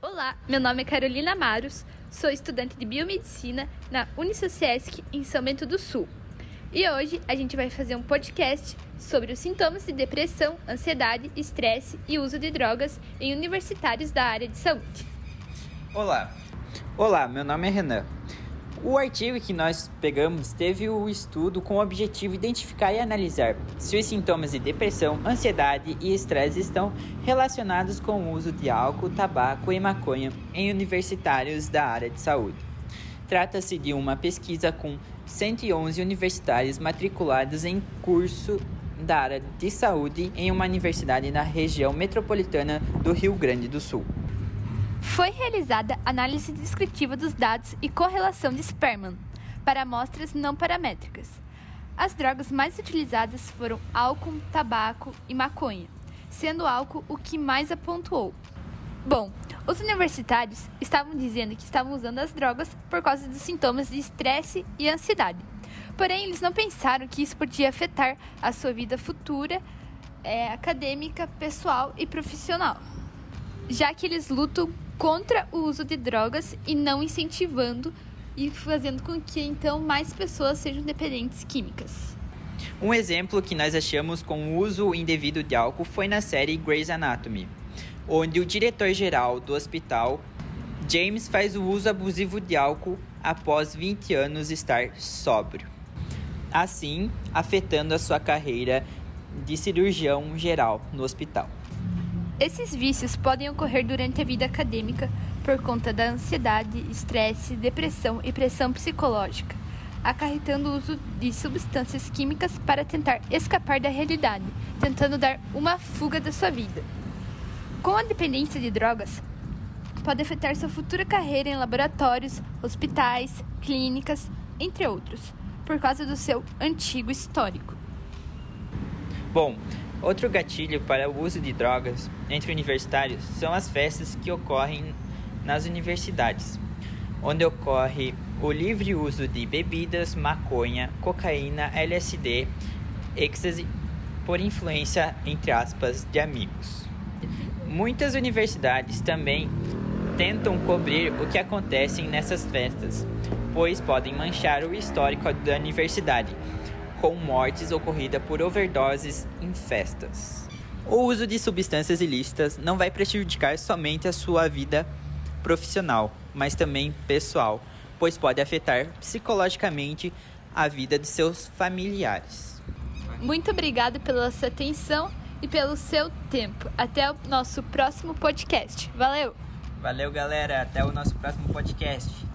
Olá, meu nome é Carolina Maros, sou estudante de biomedicina na Unisociesc em São Bento do Sul. E hoje a gente vai fazer um podcast sobre os sintomas de depressão, ansiedade, estresse e uso de drogas em universitários da área de saúde. Olá. Olá, meu nome é Renan. O artigo que nós pegamos teve o estudo com o objetivo de identificar e analisar se os sintomas de depressão, ansiedade e estresse estão relacionados com o uso de álcool, tabaco e maconha em universitários da área de saúde. Trata-se de uma pesquisa com 111 universitários matriculados em curso da área de saúde em uma universidade na região metropolitana do Rio Grande do Sul. Foi realizada análise descritiva dos dados e correlação de Sperman para amostras não paramétricas. As drogas mais utilizadas foram álcool, tabaco e maconha, sendo o álcool o que mais apontou. Bom, os universitários estavam dizendo que estavam usando as drogas por causa dos sintomas de estresse e ansiedade. Porém, eles não pensaram que isso podia afetar a sua vida futura, é, acadêmica, pessoal e profissional, já que eles lutam contra o uso de drogas e não incentivando e fazendo com que então mais pessoas sejam dependentes químicas. Um exemplo que nós achamos com o uso indevido de álcool foi na série Grey's Anatomy, onde o diretor-geral do hospital, James, faz o uso abusivo de álcool após 20 anos estar sóbrio, assim afetando a sua carreira de cirurgião geral no hospital. Esses vícios podem ocorrer durante a vida acadêmica por conta da ansiedade, estresse, depressão e pressão psicológica, acarretando o uso de substâncias químicas para tentar escapar da realidade, tentando dar uma fuga da sua vida. Com a dependência de drogas, pode afetar sua futura carreira em laboratórios, hospitais, clínicas, entre outros, por causa do seu antigo histórico. Bom, Outro gatilho para o uso de drogas entre universitários são as festas que ocorrem nas universidades, onde ocorre o livre uso de bebidas, maconha, cocaína, LSD, êxtase, por influência, entre aspas, de amigos. Muitas universidades também tentam cobrir o que acontece nessas festas, pois podem manchar o histórico da universidade com mortes ocorridas por overdoses em festas. O uso de substâncias ilícitas não vai prejudicar somente a sua vida profissional, mas também pessoal, pois pode afetar psicologicamente a vida de seus familiares. Muito obrigada pela sua atenção e pelo seu tempo. Até o nosso próximo podcast. Valeu! Valeu, galera. Até o nosso próximo podcast.